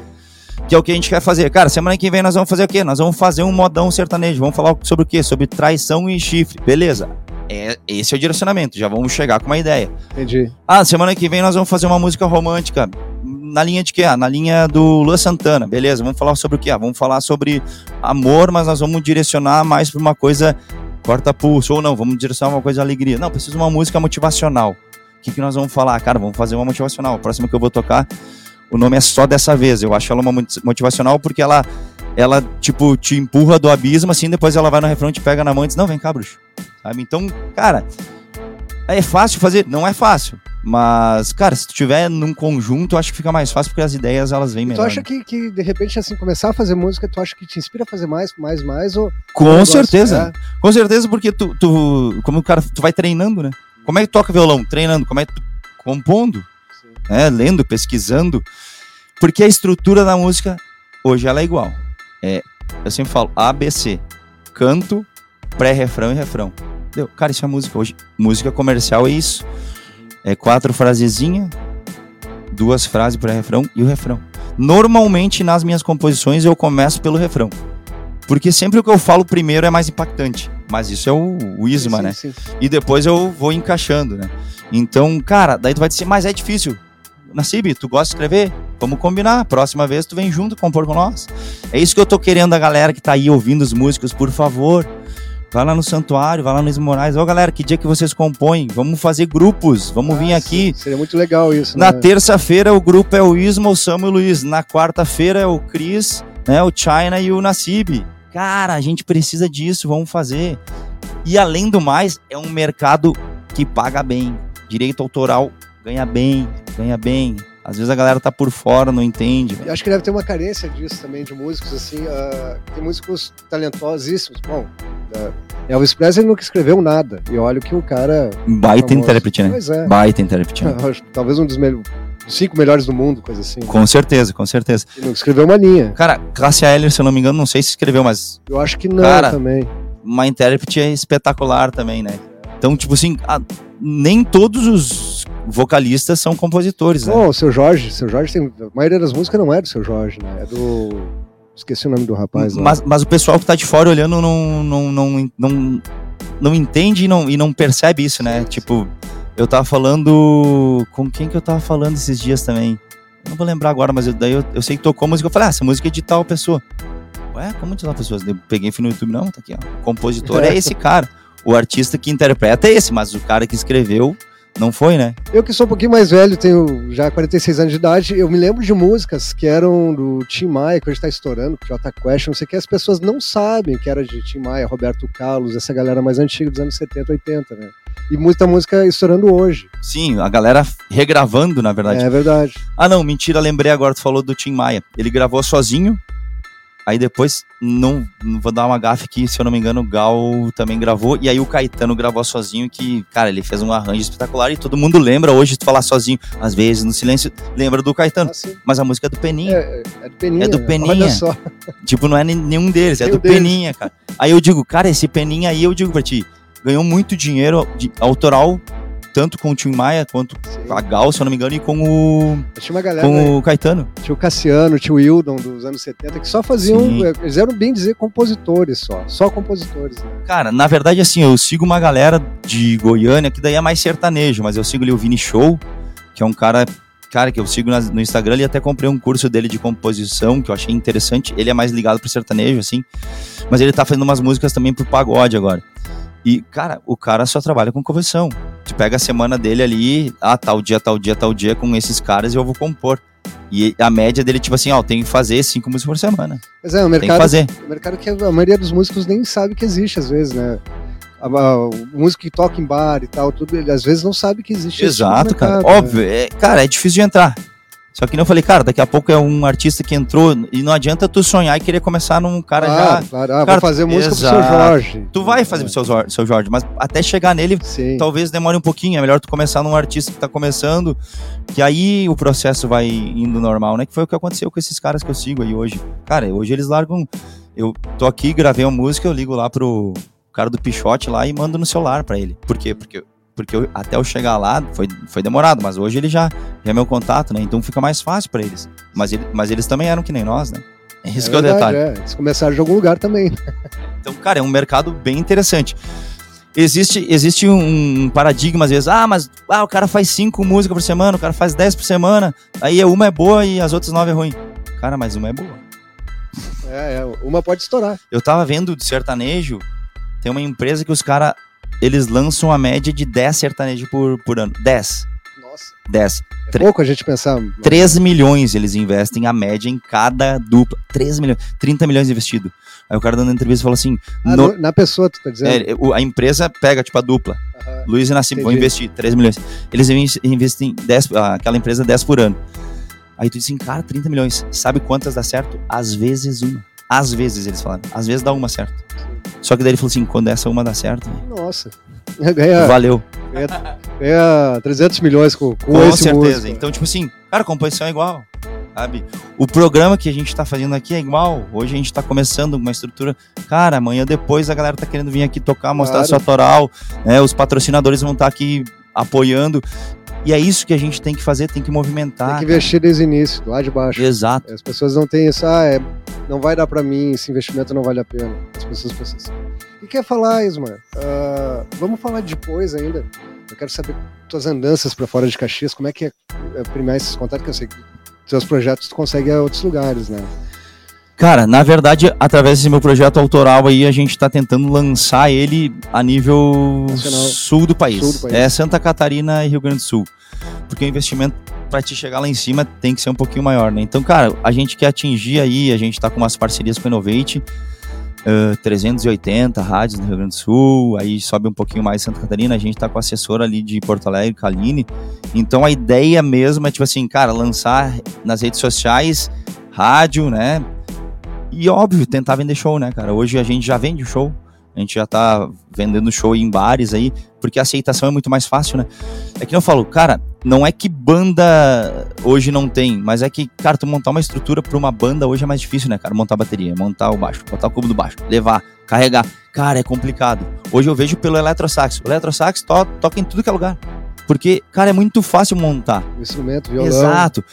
Que é o que a gente quer fazer. Cara, semana que vem nós vamos fazer o quê? Nós vamos fazer um modão sertanejo. Vamos falar sobre o quê? Sobre traição e chifre. Beleza é, esse é o direcionamento, já vamos chegar com uma ideia. Entendi. Ah, semana que vem nós vamos fazer uma música romântica. Na linha de quê? Ah, na linha do Lua Santana. Beleza, vamos falar sobre o quê? Ah, vamos falar sobre amor, mas nós vamos direcionar mais para uma coisa corta pulso. Ou não, vamos direcionar uma coisa alegria. Não, preciso de uma música motivacional. que, que nós vamos falar? Cara, vamos fazer uma motivacional. A próxima que eu vou tocar, o nome é só dessa vez. Eu acho ela uma motivacional porque ela, ela tipo, te empurra do abismo, assim, depois ela vai no refrão, te pega na mão e diz, não, vem cá, bruxo. Sabe? Então, cara, é fácil fazer? Não é fácil. Mas, cara, se tu tiver num conjunto, acho que fica mais fácil porque as ideias elas vêm melhor. Tu acha que, que, de repente, assim, começar a fazer música, tu acha que te inspira a fazer mais, mais, mais? Ou Com certeza. É? Com certeza, porque tu, tu, como o cara, tu vai treinando, né? Como é que toca violão? Treinando. Como é que tu, compondo? É, lendo, pesquisando. Porque a estrutura da música, hoje, ela é igual. É, eu sempre falo ABC. Canto, pré-refrão e refrão. Deu. Cara, isso é música. Hoje, música comercial é isso é quatro frasezinhas, duas frases para refrão e o refrão. Normalmente nas minhas composições eu começo pelo refrão. Porque sempre o que eu falo primeiro é mais impactante. Mas isso é o, o isma, sim, né? Sim. E depois eu vou encaixando, né? Então, cara, daí tu vai dizer, mas é difícil. Nassib, tu gosta de escrever? Vamos combinar. Próxima vez tu vem junto compor com nós. É isso que eu tô querendo a galera que tá aí ouvindo os músicos, por favor. Vai lá no santuário, vai lá no Ismo Moraes. Ô, oh, galera, que dia que vocês compõem? Vamos fazer grupos, vamos ah, vir aqui. Sim. Seria muito legal isso. Na né? terça-feira o grupo é o Ismo, o Samuel e o Luiz. Na quarta-feira é o Cris, né, o China e o Nassib. Cara, a gente precisa disso, vamos fazer. E além do mais, é um mercado que paga bem. Direito autoral ganha bem, ganha bem. Às vezes a galera tá por fora, não entende. Eu acho que deve ter uma carência disso também, de músicos, assim. Uh, tem músicos talentosíssimos. Bom, uh, Elvis Presley nunca escreveu nada. E olha que o cara. Baita famoso. intérprete, né? Pois é. Baita intérprete. Né? <laughs> Talvez um dos melhores cinco melhores do mundo, coisa assim. Com certeza, com certeza. Ele escreveu uma linha. Cara, Cássia Eller, se eu não me engano, não sei se escreveu, mas. Eu acho que não cara, também. Uma intérprete é espetacular também, né? Então, tipo assim, nem todos os vocalistas são compositores, né? Não, o seu Jorge, seu Jorge tem. A maioria das músicas não é do seu Jorge, né? É do. Esqueci o nome do rapaz. Mas, mas o pessoal que tá de fora olhando não, não, não, não, não entende e não, e não percebe isso, né? Sim, tipo, sim. eu tava falando. Com quem que eu tava falando esses dias também? Eu não vou lembrar agora, mas eu, daí eu, eu sei que tocou música. Eu falei, ah, essa música é de tal pessoa. Ué, como de tal pessoa? Eu peguei e fui no YouTube, não, tá aqui, ó. O compositor é, é <laughs> esse cara. O artista que interpreta é esse, mas o cara que escreveu não foi, né? Eu que sou um pouquinho mais velho, tenho já 46 anos de idade, eu me lembro de músicas que eram do Tim Maia, que hoje tá estourando, J Quest, não sei o que, as pessoas não sabem que era de Tim Maia, Roberto Carlos, essa galera mais antiga dos anos 70, 80, né? E muita música estourando hoje. Sim, a galera regravando, na verdade. É verdade. Ah, não, mentira, lembrei agora, tu falou do Tim Maia. Ele gravou sozinho, Aí depois, não, vou dar uma gafe aqui, se eu não me engano, o Gal também gravou. E aí o Caetano gravou sozinho, que, cara, ele fez um arranjo espetacular e todo mundo lembra hoje de falar sozinho. Às vezes, no silêncio, lembra do Caetano. Ah, mas a música é do Peninha. É, é do Peninha. É do Peninha. Olha só. <laughs> Tipo, não é nenhum deles, é do deles. Peninha, cara. Aí eu digo, cara, esse Peninha aí, eu digo pra ti, ganhou muito dinheiro de, autoral tanto com o Tim Maia quanto Sim. a Gal, se eu não me engano, e com o. Tinha uma galera. Com o Caetano. Tinha o Cassiano, tinha o Wildon dos anos 70, que só faziam. Sim. Eles eram bem dizer compositores só. Só compositores. Né? Cara, na verdade, assim, eu sigo uma galera de Goiânia, que daí é mais sertanejo, mas eu sigo ali o Vini Show, que é um cara cara que eu sigo no Instagram e até comprei um curso dele de composição que eu achei interessante. Ele é mais ligado pro sertanejo, assim, mas ele tá fazendo umas músicas também pro pagode agora. E, cara, o cara só trabalha com composição. Tu pega a semana dele ali, ah, tal dia, tal dia, tal dia, com esses caras e eu vou compor. E a média dele, tipo assim, ó, tem que fazer cinco músicas por semana. Mas é, o mercado, tem que fazer. O mercado que a maioria dos músicos nem sabe que existe, às vezes, né? o músico que toca em bar e tal, tudo, ele às vezes não sabe que existe Exato, mercado, cara. Né? Óbvio, é, cara, é difícil de entrar. Só que não falei, cara, daqui a pouco é um artista que entrou e não adianta tu sonhar e querer começar num cara claro, já. Claro, ah, cara, vou fazer música exato. pro seu Jorge. Tu vai fazer é. pro seu, seu Jorge, mas até chegar nele, Sim. talvez demore um pouquinho. É melhor tu começar num artista que tá começando, que aí o processo vai indo normal, né? Que foi o que aconteceu com esses caras que eu sigo aí hoje. Cara, hoje eles largam. Eu tô aqui, gravei uma música, eu ligo lá pro cara do Pichote lá e mando no celular para ele. Por quê? Porque porque eu, até eu chegar lá foi, foi demorado, mas hoje ele já, já é meu contato, né? Então fica mais fácil para eles. Mas, ele, mas eles também eram que nem nós, né? É isso é que é o detalhe. É. Eles começaram de algum lugar também. então, cara, é um mercado bem interessante. Existe, existe um paradigma, às vezes, ah, mas ah, o cara faz cinco músicas por semana, o cara faz dez por semana, aí uma é boa e as outras nove é ruim. Cara, mas uma é boa. É, é uma pode estourar. Eu tava vendo de sertanejo, tem uma empresa que os caras eles lançam a média de 10 sertanejos por, por ano. 10. Nossa. 10. É Tre- pouco a gente pensar. 3 milhões eles investem a média em cada dupla. 3 milhões, 30 milhões investido. Aí o cara dando entrevista falou assim: Ah, no- na pessoa, tu tá dizendo? é, a empresa pega, tipo, a dupla. Aham. Luiz e Nassim, vão investir 3 milhões. Eles inves- investem 10, ah, aquela empresa 10 por ano. Aí tu diz assim, cara, 30 milhões. Sabe quantas dá certo? Às vezes uma. Às vezes eles falaram. Às vezes dá uma certo. Só que daí ele falou assim, quando essa uma dá certo, Nossa. <laughs> Ganha, valeu. ganha, ganha 300 milhões com, com, Com esse certeza. músico. Então, tipo assim, cara, a composição é igual. Sabe? O programa que a gente tá fazendo aqui é igual. Hoje a gente tá começando uma estrutura. Cara, amanhã depois a galera tá querendo vir aqui tocar, mostrar Claro. sua autoral. Né? Os patrocinadores vão estar aqui apoiando. E é isso que a gente tem que fazer, tem que movimentar. Tem que investir desde o início, lá de baixo. Exato. As pessoas não têm isso, ah, é, não vai dar pra mim, esse investimento não vale a pena. As pessoas pensam assim. E quer falar, Ismar? Ah, vamos falar depois ainda. Eu quero saber tuas andanças pra fora de Caxias, como é que é, é primar esses contatos, que eu sei que seus projetos tu consegue a outros lugares, né? Cara, na verdade, através desse meu projeto autoral aí, a gente tá tentando lançar ele a nível sul do país. Sul do país. É Santa Catarina e Rio Grande do Sul. Porque o investimento para te chegar lá em cima tem que ser um pouquinho maior, né? Então, cara, a gente quer atingir aí, a gente tá com umas parcerias com a Innovate, eh, 380 rádios no Rio Grande do Sul, aí sobe um pouquinho mais Santa Catarina, a gente tá com a assessora ali de Porto Alegre, Kaline. Então a ideia mesmo é, tipo assim, cara, lançar nas redes sociais, rádio, né? E óbvio, tentar vender show, né, cara? Hoje a gente já vende show. A gente já tá vendendo show em bares aí, porque a aceitação é muito mais fácil, né? É que eu falo, cara, não é que banda hoje não tem, mas é que, cara, tu montar uma estrutura pra uma banda hoje é mais difícil, né, cara? Montar a bateria, montar o baixo, botar o cubo do baixo, levar, carregar. Cara, é complicado. Hoje eu vejo pelo eletrosax. O eletrosax to toca em tudo que é lugar. Porque, cara, é muito fácil montar. O instrumento, violão. Exato.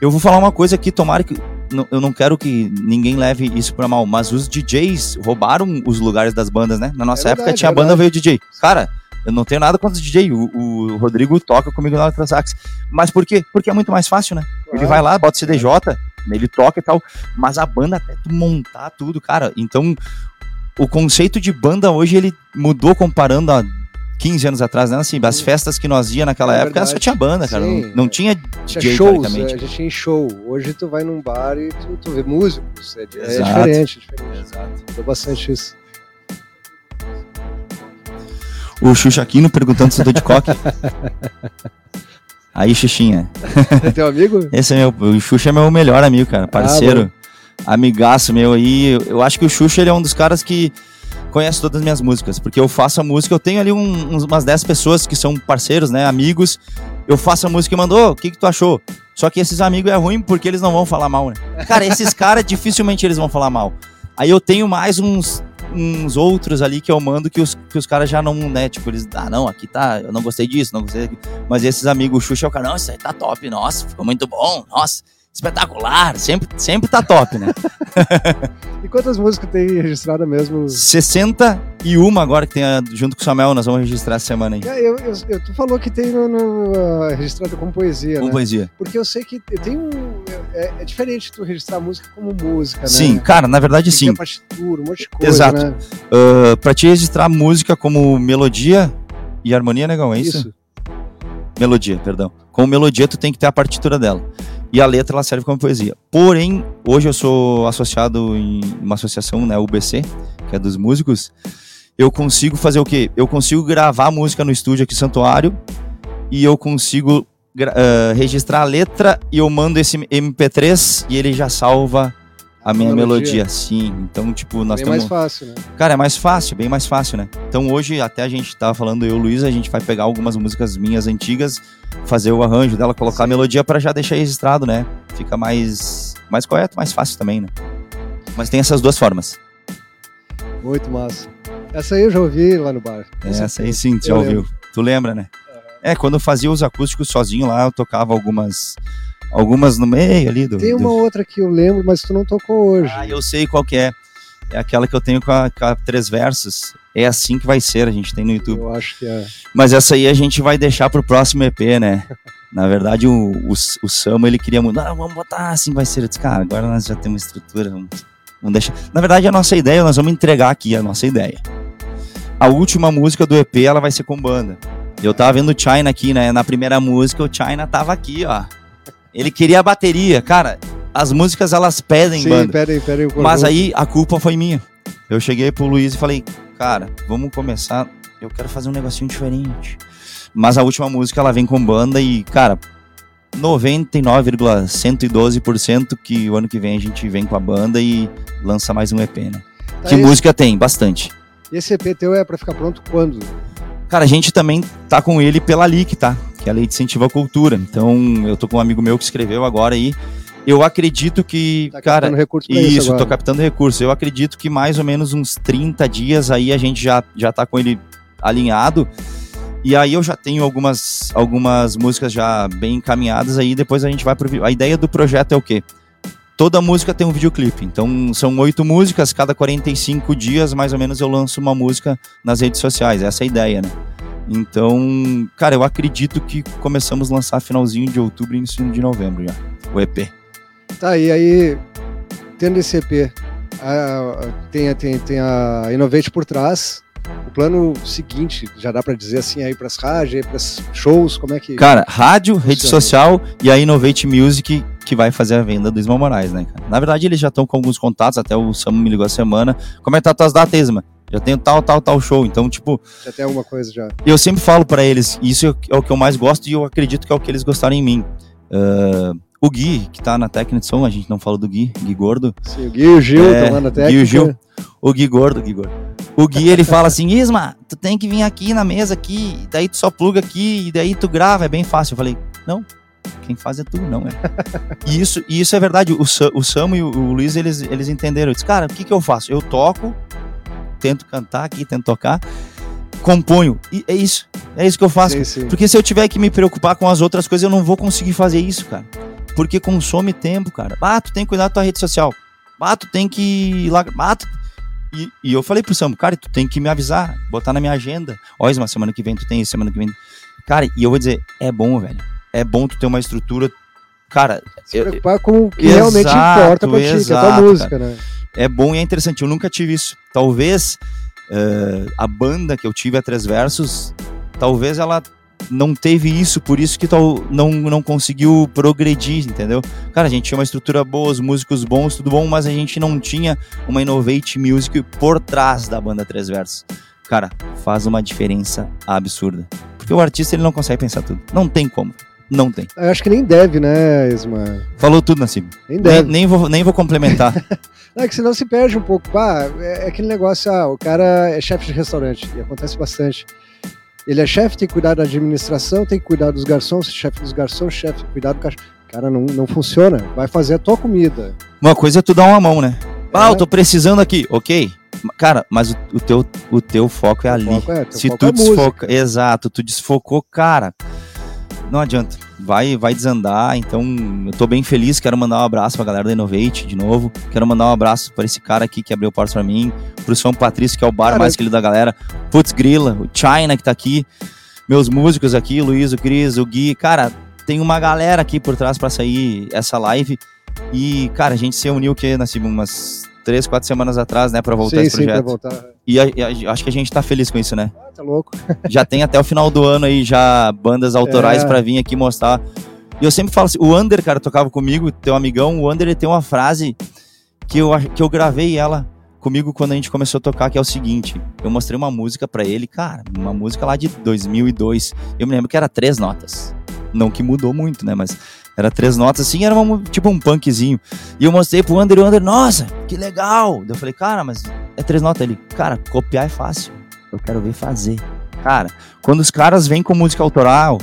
Eu vou falar uma coisa aqui, tomara que. Eu não quero que ninguém leve isso pra mal, mas os DJs roubaram os lugares das bandas, né? Na nossa É época verdade, tinha é banda, veio DJ. Cara, eu não tenho nada contra os DJ. O, o Rodrigo toca comigo na Eletrosax. Mas por quê? Porque é muito mais fácil, né? Ele Claro. vai lá, bota o CDJ, ele toca e tal. Mas a banda, até tu montar tudo, cara. Então, o conceito de banda hoje, ele mudou comparando a 15 anos atrás, né? Assim, as Sim. festas que nós ia naquela É época, só verdade. tinha banda, cara. Sim, não, não é. tinha Tinha DJ, shows, teoricamente. a gente tinha show. Hoje tu vai num bar e tu, tu vê músicos. É, é diferente, é diferente. Exato. Mudou bastante isso. O Xuxaquino perguntando se eu tô de coque. <laughs> Aí, Xuxinha. É teu amigo? <laughs> Esse é meu. O Xuxa é meu melhor amigo, cara. Parceiro. amigaço meu aí. Eu- Eu acho que o Xuxa ele é um dos caras que conhece todas as minhas músicas. Porque eu faço a música, eu tenho ali um- uns- umas 10 pessoas que são parceiros, né? Amigos. Eu faço a música e mandou, o que, que tu achou? Só que esses amigos é ruim porque eles não vão falar mal, né? <laughs> Cara, esses caras dificilmente eles vão falar mal. Aí eu tenho mais uns, uns outros ali que eu mando que os, que os caras já não, né? Tipo, eles, ah, não, aqui tá, eu não gostei disso, não gostei. Mas esses amigos, o Xuxa é o cara, não, isso aí tá top, nossa, ficou muito bom, nossa, espetacular, sempre, sempre tá top, né? <laughs> E quantas músicas tem registrada mesmo? 61 agora que tem a- junto com o Samuel, nós vamos registrar essa semana aí. É, Eu, eu, eu- tu falou que tem no, no, ah, registrado como poesia, Com né? poesia. Porque eu sei que tem um. É, é diferente tu registrar música como música, né? Sim, cara, na verdade Tem sim. a partitura, um monte de coisa. Exato. Né? Uh, pra te registrar música como melodia e harmonia, negão, é isso? Isso. Melodia, perdão. Com melodia, tu tem que ter a partitura dela. E a letra, ela serve como poesia. Porém, hoje eu sou associado em uma associação, né, UBC, que é dos músicos. Eu consigo fazer o quê? Eu consigo gravar música no estúdio aqui em Santuário e eu consigo ah, registrar a letra e eu mando esse MP3 e ele já salva a minha melodia. melodia. Sim, então, tipo, nós Bem estamos... mais fácil, né? Cara, é mais fácil, bem mais fácil, né? Então hoje, até a gente tava falando, eu e o Luiz, a gente vai pegar algumas músicas minhas antigas, fazer o arranjo dela, colocar a melodia pra já deixar registrado, né? Fica mais, mais correto, mais fácil também, né? Mas tem essas duas formas. Muito massa. Essa aí eu já ouvi lá no bar. Essa aí sim, tu já ouviu. Tu lembra, né? É, quando eu fazia os acústicos sozinho lá, eu tocava algumas algumas no meio ali do... Tem do- uma outra que eu lembro, mas tu não tocou hoje. Ah, eu sei qual que é. É aquela que eu tenho com a, com a três versos. É assim que vai ser, a gente tem no YouTube. eu acho que é. Mas essa aí a gente vai deixar pro próximo EP, né? <laughs> Na verdade, o, o, o Samu, ele queria mudar, "Ah, vamos botar assim vai ser. Eu disse, cara, agora nós já temos estrutura, vamos, vamos deixar. Na verdade, a nossa ideia, nós vamos entregar aqui a nossa ideia. A última música do EP, ela vai ser com banda. Eu tava vendo o China aqui, né? Na primeira música, o China tava aqui, ó. Ele queria a bateria. Cara, as músicas elas pedem, Sim, banda. pedem, pedem o Mas aí a culpa foi minha. Eu cheguei pro Luiz e falei, cara, vamos começar. Eu quero fazer um negocinho diferente. Mas a última música ela vem com banda e, cara, 99,112% que o ano que vem a gente vem com a banda e lança mais um EP, né? Tá que aí. música tem? Bastante. Esse EP teu é pra ficar pronto quando? Cara, a gente também tá com ele pela LIC, tá? Que é a Lei de Incentivo à Cultura. Então, eu tô com um amigo meu que escreveu agora aí. Eu acredito que, Tá cara, isso, Isso, tô captando recurso. Eu acredito que mais ou menos uns 30 dias aí a gente já, já tá com ele alinhado. E aí eu já tenho algumas, algumas músicas já bem encaminhadas aí, depois a gente vai pro vídeo. A ideia do projeto é o quê? Toda música tem um videoclipe. Então são oito músicas, cada 45 dias mais ou menos eu lanço uma música nas redes sociais. Essa é a ideia, né? Então, cara, eu acredito que começamos a lançar finalzinho de outubro e início de novembro já. O EP. Tá, e aí, tendo esse EP, a- tem, tem, tem a Innovate por trás. O plano seguinte, já dá pra dizer assim, aí pras rádios, aí pras shows, como é que. Cara, rádio, rede Funciona. social e a Innovate Music que vai fazer a venda do Isma Moraes, né, cara? Na verdade, eles já estão com alguns contatos, até o Samu me ligou a semana. Como é que tá tuas datas, Isma? Já tenho tal, tal, tal show. Então, tipo, Já tem alguma coisa já. eu sempre falo pra eles, isso é o que eu mais gosto e eu acredito que é o que eles gostaram em mim. Ah, o Gui, que tá na técnica de som, a gente não falou do Gui, Gui Gordo. Sim, o Gui e o Gil É, na Gui e técnica. o Gil. O Gui Gordo, o Gui Gordo. O Gui, ele fala assim, Isma, tu tem que vir aqui na mesa aqui, daí tu só pluga aqui, e daí tu grava, é bem fácil. Eu falei, não, quem faz é tu, não é. <laughs> E isso, e isso é verdade, o, Sa- o Samu e o, o Luiz, eles, eles entenderam. Eu disse, cara, o que que eu faço? Eu toco, tento cantar aqui, tento tocar, componho, e é isso, é isso que eu faço. Sim, sim. Porque se eu tiver que me preocupar com as outras coisas, eu não vou conseguir fazer isso, cara. Porque consome tempo, cara. Ah, tu tem que cuidar da tua rede social. Ah, tu tem que ir lá. Ah, tu- E, e eu falei pro Samu, cara, tu tem que me avisar, botar na minha agenda. Ó, Isma, semana que vem tu tem isso, semana que vem. Cara, e eu vou dizer, é bom, velho. É bom tu ter uma estrutura. Cara, Se eu- preocupar com o que Exato, realmente importa pra ti, que é a tua exato, música, né? É bom e é interessante. Eu nunca tive isso. Talvez eh, a banda que eu tive a Três Versos, talvez ela não teve isso, por isso que tal, não, não conseguiu progredir, entendeu? Cara, a gente tinha uma estrutura boa, os músicos bons, tudo bom, mas a gente não tinha uma Innovate Music por trás da banda Três Versos. Cara, faz uma diferença absurda. Porque o artista ele não consegue pensar tudo. Não tem como. Não tem. Eu acho que nem deve, né, Isma? Falou tudo, Nassim. Nem Nem, deve. nem, vou, nem vou complementar. <laughs> Não, é que senão se perde um pouco. Pá, é é aquele negócio, ah, o cara é chefe de restaurante, e acontece bastante. Ele é chefe, tem que cuidar da administração, tem que cuidar dos garçons, chefe dos garçons, chefe, cuidar do caixa. Cara, não, não funciona. Vai fazer a tua comida. Uma coisa é tu dar uma mão, né? Ah, É. eu tô precisando aqui, ok. Cara, mas o, o teu, o teu foco é ali. foco é- teu Se foco tu é música. desfoca, exato, tu desfocou, cara, não adianta. Vai, vai desandar. Então, eu tô bem feliz. Quero mandar um abraço pra galera da Innovate de novo. Quero mandar um abraço pra esse cara aqui que abriu portas pra mim. Pro São Patrício, que é o bar mais querido da galera. Putz Grila, o China que tá aqui. Meus músicos aqui, o Luiz, o Cris, o Gui. Cara, tem uma galera aqui por trás pra sair essa live. E, cara, a gente se uniu que nós umas três, quatro semanas atrás, né, pra voltar sim, esse sim, pra projeto. voltar. E a- a- acho que a gente tá feliz com isso, né? Ah, tá louco. <laughs> Já tem até o final do ano aí já bandas autorais É. pra vir aqui mostrar. E eu sempre falo assim, o Under, cara, tocava comigo, teu amigão, o Under ele tem uma frase que eu, que eu gravei ela comigo quando a gente começou a tocar, que é o seguinte, eu mostrei uma música pra ele, cara, uma música lá de 2002, eu me lembro que era três notas, não que mudou muito, né, mas era três notas assim, era uma, tipo um punkzinho, e eu mostrei pro Under, e o Under, nossa, que legal, eu falei, cara, mas é três notas, ele, cara, copiar é fácil, eu quero ver fazer, cara, quando os caras vêm com música autoral,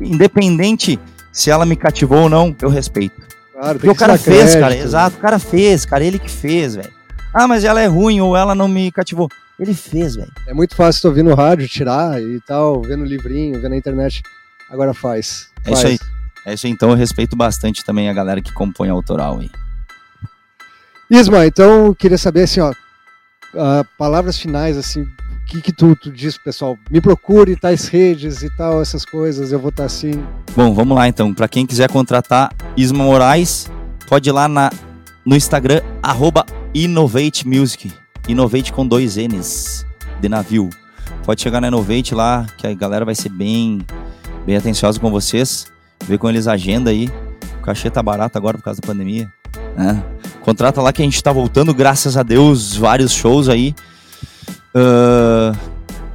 independente se ela me cativou ou não, eu respeito. Claro, Porque o cara fez, crédito. cara, exato, o cara fez, cara, ele que fez, velho. Ah, mas ela é ruim ou ela não me cativou. Ele fez, velho. É muito fácil tu ouvir no rádio, tirar e tal, ver no livrinho, ver na internet. Agora faz. É faz. isso aí. É isso aí, então eu respeito bastante também a galera que compõe autoral aí. Isma, então eu queria saber assim, ó, ah, palavras finais, assim, o que, que tu, tu diz pessoal? Me procure tais redes e tal, essas coisas, eu vou estar assim. Bom, vamos lá então. Pra quem quiser contratar Isma Moraes, pode ir lá na, no Instagram, arroba Innovate Music. Innovate com dois N's, de navio. pode chegar na Innovate lá, que a galera vai ser bem, bem atenciosa com vocês. Ver com eles a agenda aí. O cachê tá barato agora por causa da pandemia. Né? Contrata lá que a gente tá voltando, graças a Deus, vários shows aí. Uh,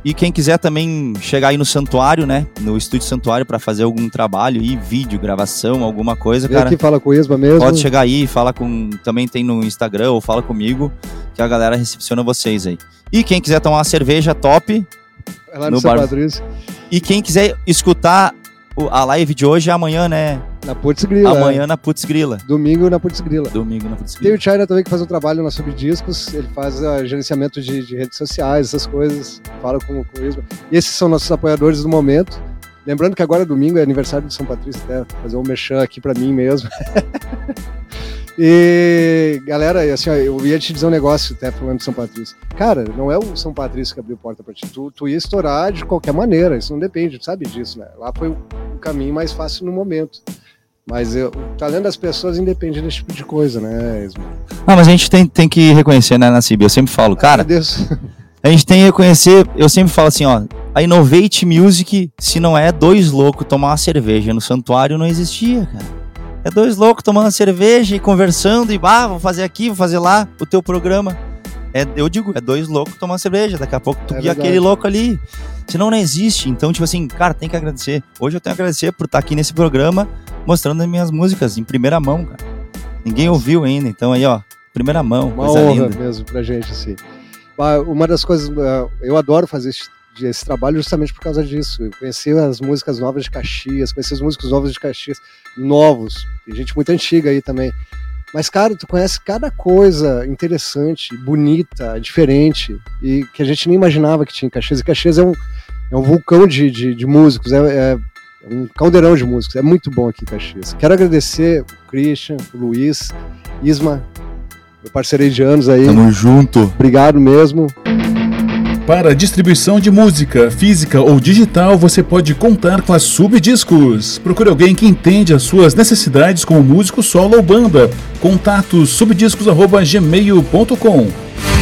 e quem quiser também chegar aí no Santuário, né? No Estúdio Santuário para fazer algum trabalho aí, vídeo, gravação, alguma coisa, Vem cara. aqui fala com o Isma mesmo. Pode chegar aí, fala com. Também tem no Instagram ou fala comigo, que a galera recepciona vocês aí. E quem quiser tomar uma cerveja top. É lá no, no São bar- Patrício. E quem quiser escutar a live de hoje é amanhã, né? Na Putz Grila. Amanhã na Putz Grila. é. Domingo na Putz Grila. Domingo na Putz Tem Grila. o China também que faz um trabalho na Subdiscos, ele faz ah, gerenciamento de, de redes sociais, essas coisas, fala com, com o Isma. E esses são nossos apoiadores do momento. Lembrando que agora domingo é aniversário de São Patrício, até fazer um merchan aqui pra mim mesmo. <laughs> e galera, assim, ó, eu ia te dizer um negócio até falando de São Patrício. Cara, não é o São Patrício que abriu porta pra ti. Tu, tu ia estourar de qualquer maneira, isso não depende, tu sabe disso, né? Lá foi o caminho mais fácil no momento. Mas eu, o talento das pessoas independe desse tipo de coisa, né, Isma? Ah, mas a gente tem, tem que reconhecer, né, Nassib? Eu sempre falo, cara, Meu Deus. <laughs> a gente tem que reconhecer, eu sempre falo assim, ó, a Innovate Music, se não é dois loucos tomar uma cerveja no santuário, não existia, cara. É dois loucos tomando cerveja e conversando e, bah, vou fazer aqui, vou fazer lá o teu programa. É, eu digo, é dois loucos tomando cerveja, daqui a pouco tu É verdade. aquele louco ali. Senão não existe. Então, tipo assim, cara, tem que agradecer. Hoje eu tenho que agradecer por estar aqui nesse programa mostrando as minhas músicas em primeira mão, cara. Ninguém ouviu ainda, então aí, ó, primeira mão, Uma coisa honra linda. mesmo pra gente, assim. Uma das coisas, ah, eu adoro fazer esse, esse trabalho justamente por causa disso. Eu conheci as músicas novas de Caxias, conheci os músicos novos de Caxias, novos. Tem gente muito antiga aí também. Mas, cara, tu conhece cada coisa interessante, bonita, diferente, e que a gente nem imaginava que tinha em Caxias. E Caxias é um, é um vulcão de, de, de músicos, é- é um caldeirão de músicos. É muito bom aqui em Caxias. Quero agradecer o Christian, o Luiz, Isma, meu parceiro de anos aí. Tamo junto. Obrigado mesmo. Para distribuição de música, física ou digital, você pode contar com a Subdiscos. Procure alguém que entende as suas necessidades como músico solo ou banda. Contato subdiscos.gmail.com